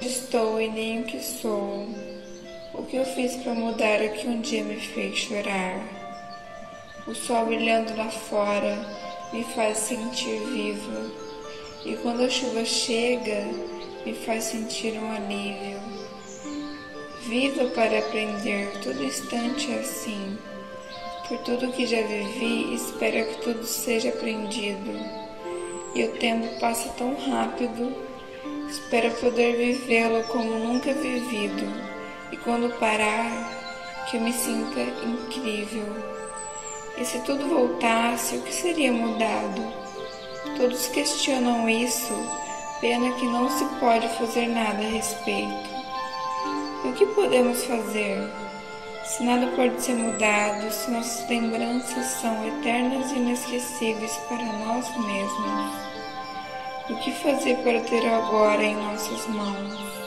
Estou e nem o que sou. O que eu fiz para mudar o que um dia me fez chorar? O sol brilhando lá fora me faz sentir vivo, e quando a chuva chega, me faz sentir um alívio. Viva para aprender, todo instante assim. Por tudo que já vivi, espero que tudo seja aprendido. E o tempo passa tão rápido, espero poder vivê-lo como nunca vivido. E quando parar, que eu me sinta incrível. E se tudo voltasse, o que seria mudado? Todos questionam isso, pena que não se pode fazer nada a respeito que podemos fazer? Se nada pode ser mudado, se nossas lembranças são eternas e inesquecíveis para nós mesmos, o que fazer para ter agora em nossas mãos?